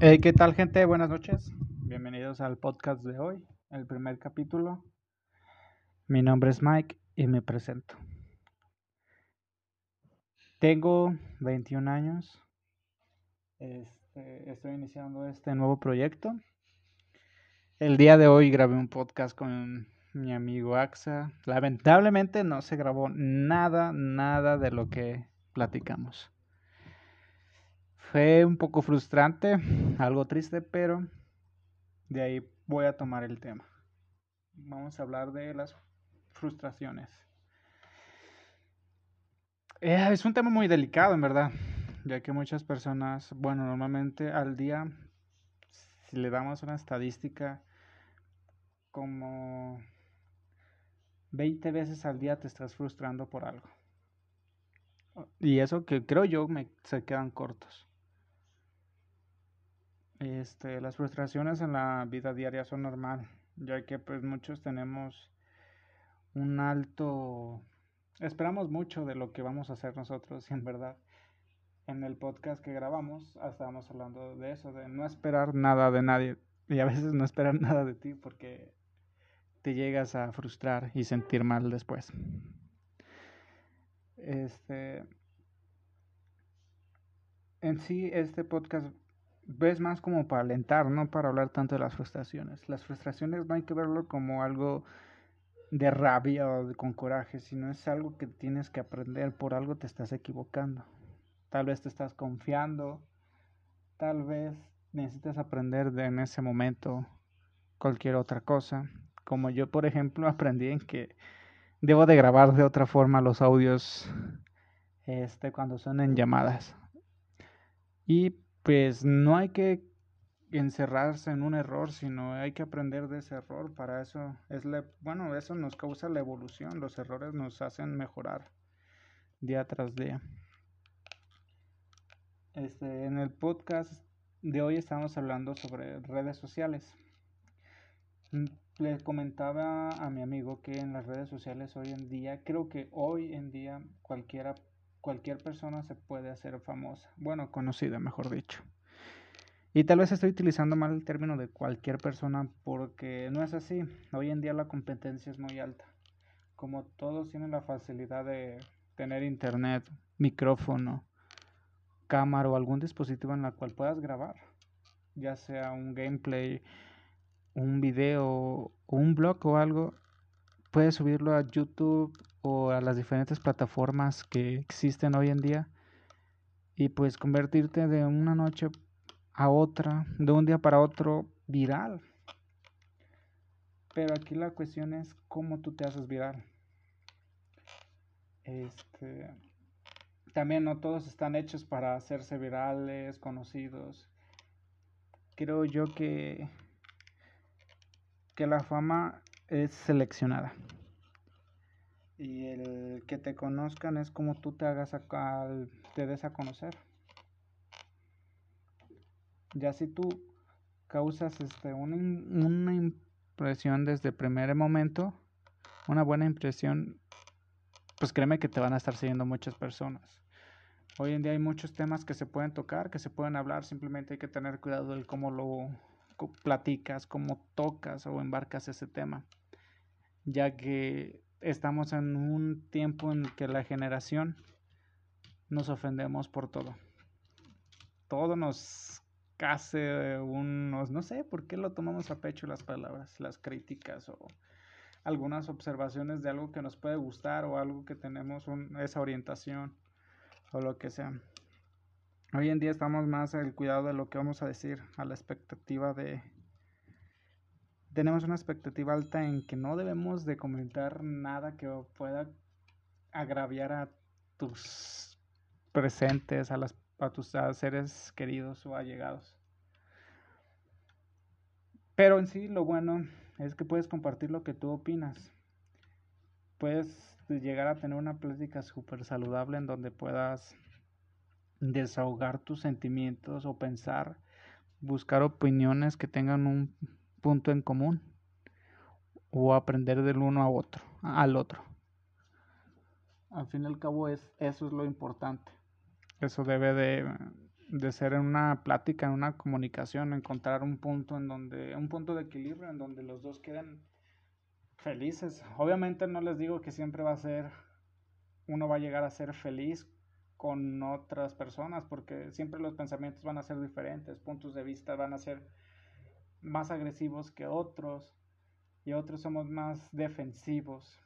¿Qué tal gente? Buenas noches. Bienvenidos al podcast de hoy, el primer capítulo. Mi nombre es Mike y me presento. Tengo 21 años. Este, estoy iniciando este nuevo proyecto. El día de hoy grabé un podcast con mi amigo Axa. Lamentablemente no se grabó nada, nada de lo que platicamos. Fue un poco frustrante, algo triste, pero de ahí voy a tomar el tema. Vamos a hablar de las frustraciones. Eh, es un tema muy delicado, en verdad, ya que muchas personas, bueno, normalmente al día, si le damos una estadística, como 20 veces al día te estás frustrando por algo. Y eso que creo yo me, se quedan cortos. Este, las frustraciones en la vida diaria son normal, ya que pues muchos tenemos un alto esperamos mucho de lo que vamos a hacer nosotros y en verdad en el podcast que grabamos estábamos hablando de eso, de no esperar nada de nadie y a veces no esperar nada de ti porque te llegas a frustrar y sentir mal después. Este en sí este podcast ves más como para alentar, no para hablar tanto de las frustraciones. Las frustraciones no hay que verlo como algo de rabia o con coraje, sino es algo que tienes que aprender, por algo te estás equivocando. Tal vez te estás confiando, tal vez necesitas aprender de en ese momento cualquier otra cosa. Como yo, por ejemplo, aprendí en que debo de grabar de otra forma los audios este cuando son en llamadas. Y pues no hay que encerrarse en un error, sino hay que aprender de ese error. Para eso es bueno, eso nos causa la evolución. Los errores nos hacen mejorar día tras día. Este, en el podcast de hoy estamos hablando sobre redes sociales. Mm, le comentaba a mi amigo que en las redes sociales hoy en día, creo que hoy en día cualquiera cualquier persona se puede hacer famosa, bueno, conocida, mejor dicho. Y tal vez estoy utilizando mal el término de cualquier persona porque no es así. Hoy en día la competencia es muy alta. Como todos tienen la facilidad de tener internet, micrófono, cámara o algún dispositivo en la cual puedas grabar, ya sea un gameplay, un video, un blog o algo, puedes subirlo a YouTube o a las diferentes plataformas que existen hoy en día y pues convertirte de una noche a otra, de un día para otro, viral. Pero aquí la cuestión es cómo tú te haces viral. Este, también no todos están hechos para hacerse virales, conocidos. Creo yo que que la fama es seleccionada. Y el que te conozcan es como tú te hagas acá, te des a conocer. Ya si tú causas este, una, una impresión desde el primer momento, una buena impresión, pues créeme que te van a estar siguiendo muchas personas. Hoy en día hay muchos temas que se pueden tocar, que se pueden hablar, simplemente hay que tener cuidado del cómo lo platicas, cómo tocas o embarcas ese tema, ya que estamos en un tiempo en que la generación nos ofendemos por todo. Todo nos case unos, no sé por qué lo tomamos a pecho las palabras, las críticas o algunas observaciones de algo que nos puede gustar o algo que tenemos esa orientación o lo que sea. Hoy en día estamos más al cuidado de lo que vamos a decir, a la expectativa de, tenemos una expectativa alta en que no debemos de comentar nada que pueda agraviar a tus presentes, a, las, a tus seres queridos o allegados. Pero en sí lo bueno es que puedes compartir lo que tú opinas. Puedes llegar a tener una plática súper saludable en donde puedas desahogar tus sentimientos o pensar, buscar opiniones que tengan un punto en común o aprender del uno a otro, al otro. Al fin y al cabo es, eso es lo importante. Eso debe de, de ser en una plática, en una comunicación, encontrar un punto en donde, un punto de equilibrio en donde los dos queden felices. Obviamente no les digo que siempre va a ser, uno va a llegar a ser feliz con otras personas, porque siempre los pensamientos van a ser diferentes, puntos de vista van a ser más agresivos que otros y otros somos más defensivos.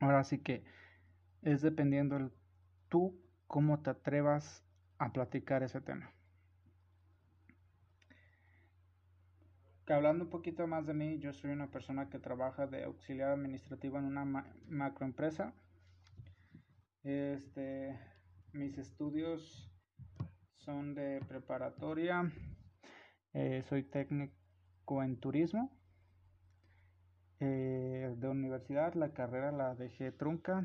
Ahora sí que es dependiendo el tú cómo te atrevas a platicar ese tema. hablando un poquito más de mí, yo soy una persona que trabaja de auxiliar administrativo en una macroempresa. Este, mis estudios son de preparatoria. Eh, soy técnico en turismo. Eh, de universidad, la carrera la dejé trunca.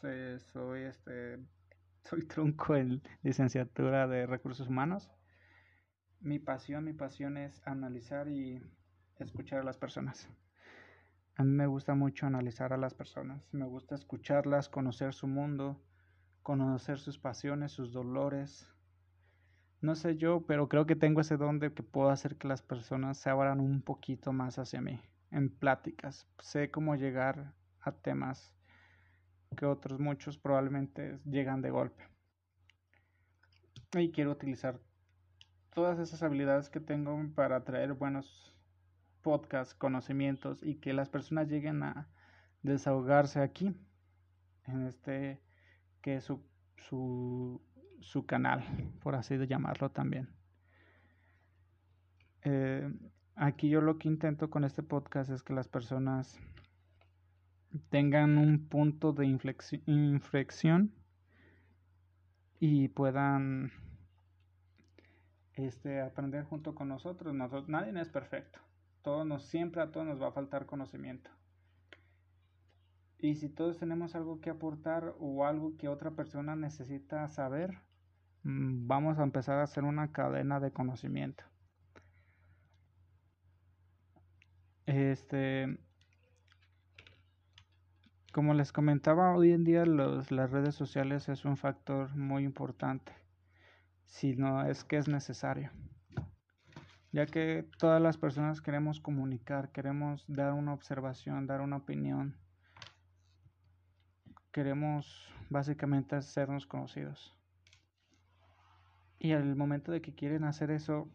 soy este, soy trunco en licenciatura de recursos humanos mi pasión, mi pasión es analizar y escuchar a las personas. A mí me gusta mucho analizar a las personas, me gusta escucharlas, conocer su mundo, conocer sus pasiones, sus dolores. No sé yo, pero creo que tengo ese don de que puedo hacer que las personas se abran un poquito más hacia mí, en pláticas. Sé cómo llegar a temas que otros muchos probablemente llegan de golpe. Y quiero utilizar todas esas habilidades que tengo para traer buenos podcasts, conocimientos y que las personas lleguen a desahogarse aquí, en este que es su, su, su canal, por así de llamarlo también. Eh, aquí yo lo que intento con este podcast es que las personas tengan un punto de inflexión y puedan este, aprender junto con nosotros. Nadie es perfecto. Todos siempre a todos nos va a faltar conocimiento. Y si todos tenemos algo que aportar o algo que otra persona necesita saber, vamos a empezar a hacer una cadena de conocimiento. Este, como les comentaba, hoy en día las redes sociales es un factor muy importante si no es que es necesario. Ya que todas las personas queremos comunicar, queremos dar una observación, dar una opinión. Queremos básicamente hacernos conocidos. Y al momento de que quieren hacer eso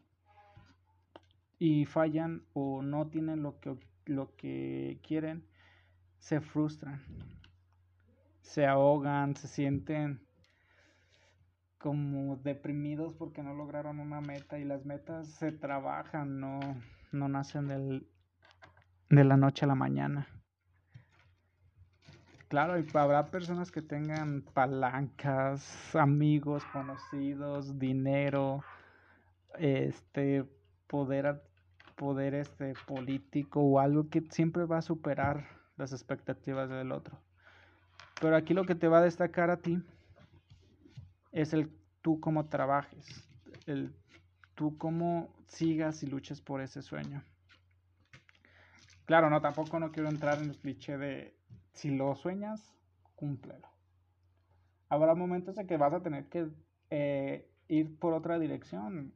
y fallan o no tienen lo que, lo que quieren, se frustran, se ahogan, se sienten como deprimidos porque no lograron una meta y las metas se trabajan, no, no nacen del, de la noche a la mañana. Claro, habrá personas que tengan palancas, amigos, conocidos, dinero, este poder poder este político o algo que siempre va a superar las expectativas del otro. Pero aquí lo que te va a destacar a ti es el tú cómo trabajes, el tú cómo sigas y luches por ese sueño. Claro, no, tampoco no quiero entrar en el cliché de si lo sueñas, cúmplelo. Habrá momentos en que vas a tener que eh, ir por otra dirección,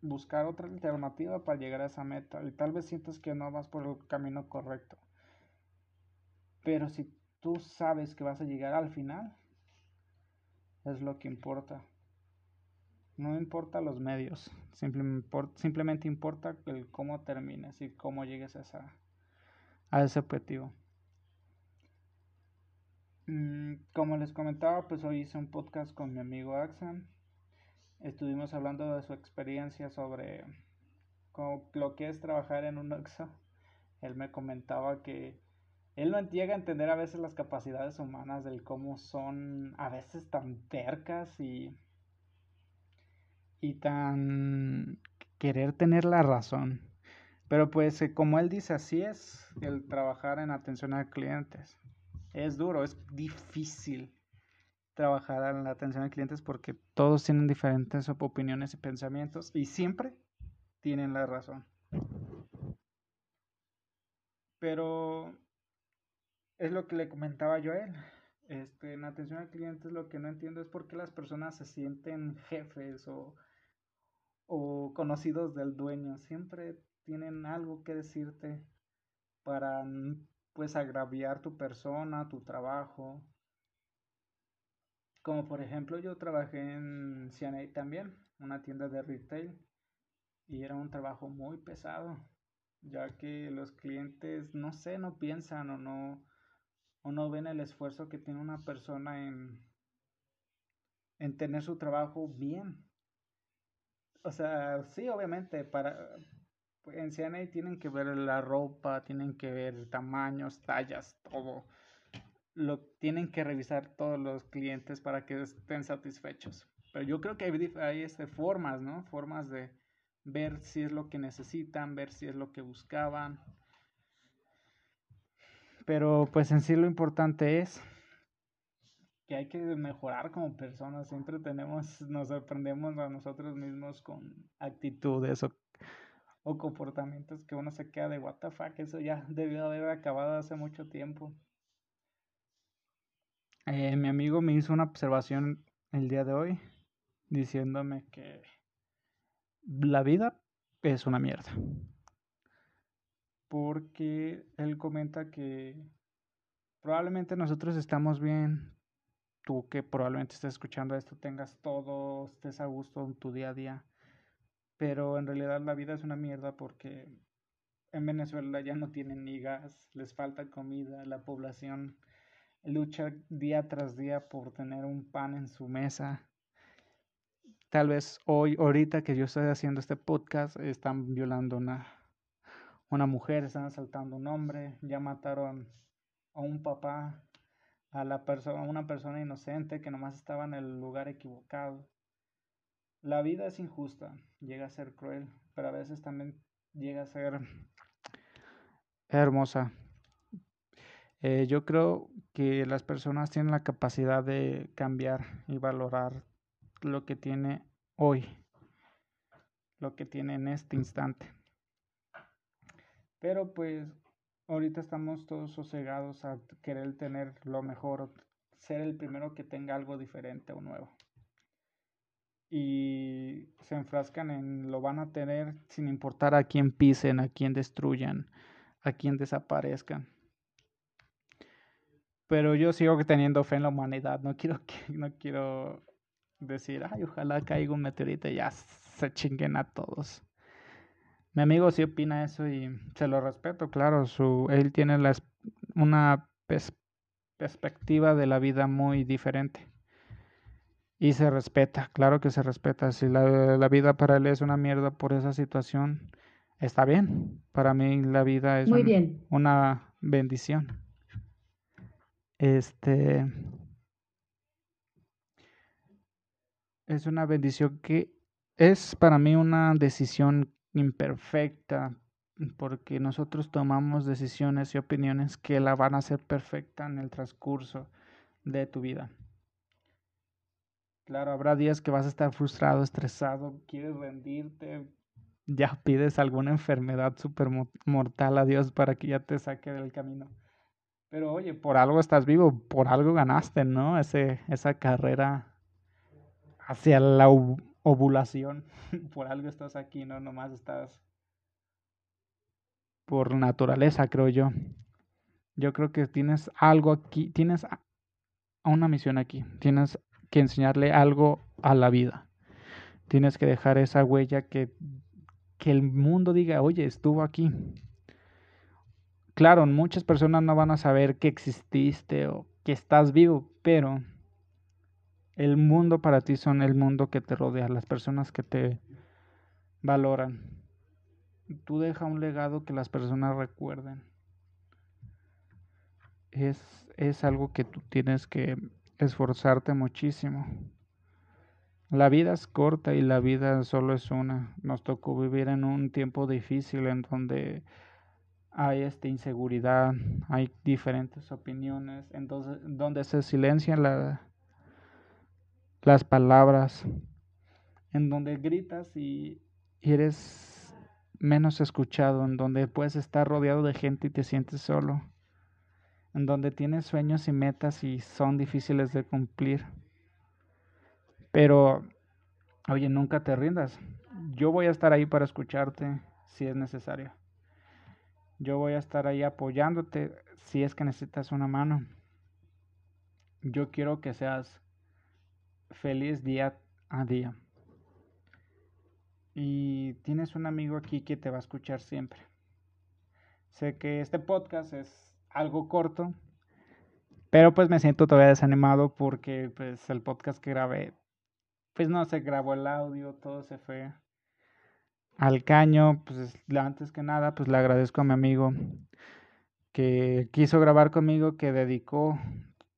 buscar otra alternativa para llegar a esa meta. Y tal vez sientas que no vas por el camino correcto. Pero si tú sabes que vas a llegar al final, es lo que importa. No importa los medios, simplemente importa el cómo termines y cómo llegues a, a ese objetivo. Mm, como les comentaba, pues hoy hice un podcast con mi amigo Axan. Estuvimos hablando de su experiencia sobre lo que es trabajar en un Oxxo. Él me comentaba que él no llega a entender a veces las capacidades humanas del cómo son a veces tan tercas y y tan querer tener la razón. Pero pues eh, como él dice, así es el trabajar en atención a clientes. Es duro, es difícil trabajar en la atención a clientes porque todos tienen diferentes opiniones y pensamientos y siempre tienen la razón. Pero es lo que le comentaba yo a él. Este, en atención al cliente lo que no entiendo es por qué las personas se sienten jefes o, o conocidos del dueño. Siempre tienen algo que decirte para pues agraviar tu persona, tu trabajo. Como por ejemplo yo trabajé en CNA también, una tienda de retail, y era un trabajo muy pesado, ya que los clientes, no sé, no piensan o no, o no ven el esfuerzo que tiene una persona en, en tener su trabajo bien. O sea, sí, obviamente, para en CNA tienen que ver la ropa, tienen que ver tamaños, tallas, todo. Lo tienen que revisar todos los clientes para que estén satisfechos. Pero yo creo que hay, hay este, formas, ¿no? Formas de ver si es lo que necesitan, ver si es lo que buscaban. Pero pues en sí lo importante es que hay que mejorar como personas. Siempre tenemos, nos sorprendemos a nosotros mismos con actitudes o, o comportamientos que uno se queda de what. Eso ya debió haber acabado hace mucho tiempo. Eh, mi amigo me hizo una observación el día de hoy diciéndome que la vida es una mierda porque él comenta que probablemente nosotros estamos bien, tú que probablemente estés escuchando esto, tengas todo, estés a gusto en tu día a día, pero en realidad la vida es una mierda porque en Venezuela ya no tienen ni gas, les falta comida, la población lucha día tras día por tener un pan en su mesa. Tal vez hoy, ahorita que yo estoy haciendo este podcast, están violando una una mujer, están asaltando a un hombre, ya mataron a un papá, a, la persona, una persona inocente que nomás estaba en el lugar equivocado. La vida es injusta, llega a ser cruel, pero a veces también llega a ser hermosa. Eh, yo creo que las personas tienen la capacidad de cambiar y valorar lo que tiene hoy, lo que tiene en este instante. Pero pues ahorita estamos todos sosegados a querer tener lo mejor, ser el primero que tenga algo diferente o nuevo. Y se enfrascan en lo van a tener sin importar a quién pisen, a quién destruyan, a quién desaparezcan. Pero yo sigo teniendo fe en la humanidad. No quiero que, no quiero decir, ay, ojalá caiga un meteorito y ya se chinguen a todos. Mi amigo sí opina eso y se lo respeto, claro, su, él tiene una perspectiva de la vida muy diferente. Y se respeta, claro que se respeta. Si la, la, vida para él es una mierda por esa situación, está bien. Para mí la vida es una bendición. Este es una bendición que es para mí una decisión imperfecta, porque nosotros tomamos decisiones y opiniones que la van a hacer perfecta en el transcurso de tu vida. Claro, habrá días que vas a estar frustrado, estresado, quieres rendirte, ya pides alguna enfermedad super mortal a Dios para que ya te saque del camino. Pero oye, por algo estás vivo, por algo ganaste, ¿no? Ese, esa carrera hacia la ovulación. por algo estás aquí, no nomás estás por naturaleza, creo yo. Yo creo que tienes algo aquí, tienes una misión aquí, tienes que enseñarle algo a la vida. Tienes que dejar esa huella que, que el mundo diga, oye, estuvo aquí. Claro, muchas personas no van a saber que exististe o que estás vivo, pero el mundo para ti son el mundo que te rodea, las personas que te valoran. Tú deja un legado que las personas recuerden. Es, es algo que tú tienes que esforzarte muchísimo. La vida es corta y la vida solo es una. Nos tocó vivir en un tiempo difícil en donde hay esta inseguridad, hay diferentes opiniones, entonces donde se silencia la, las palabras, en donde gritas y eres menos escuchado, en donde puedes estar rodeado de gente y te sientes solo, en donde tienes sueños y metas y son difíciles de cumplir. Pero, oye, nunca te rindas. Yo voy a estar ahí para escucharte si es necesario. Yo voy a estar ahí apoyándote si es que necesitas una mano. Yo quiero que seas feliz día a día. Y tienes un amigo aquí que te va a escuchar siempre. Sé que este podcast es algo corto, pero pues me siento todavía desanimado porque pues el podcast que grabé, pues no se grabó el audio, todo se fue al caño. Pues antes que nada, pues le agradezco a mi amigo que quiso grabar conmigo, que dedicó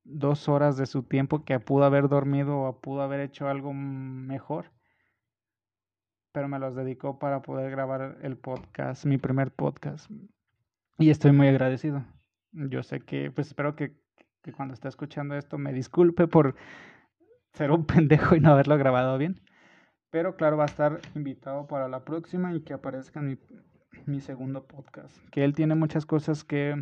dos horas de su tiempo que pudo haber dormido o pudo haber hecho algo mejor, pero me los dedicó para poder grabar el podcast, mi primer podcast. Y estoy muy agradecido. Yo sé que, pues espero que, que cuando esté escuchando esto me disculpe por ser un pendejo y no haberlo grabado bien. Pero claro, va a estar invitado para la próxima y que aparezca en mi, mi segundo podcast. Que él tiene muchas cosas que,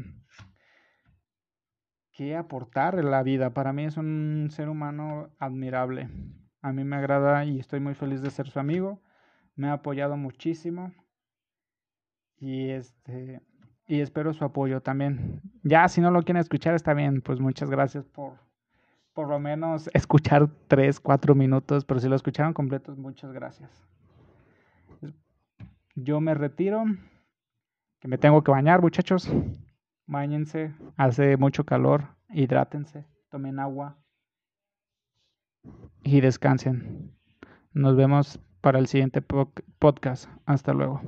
que aportar en la vida. Para mí es un ser humano admirable. A mí me agrada y estoy muy feliz de ser su amigo. Me ha apoyado muchísimo. Y este y espero su apoyo también. Ya si no lo quieren escuchar está bien, pues muchas gracias por por lo menos escuchar tres, cuatro minutos, pero si lo escucharon completos, muchas gracias. Yo me retiro, que me tengo que bañar, muchachos. Báñense, hace mucho calor, hidrátense, tomen agua y descansen. Nos vemos para el siguiente podcast. Hasta luego.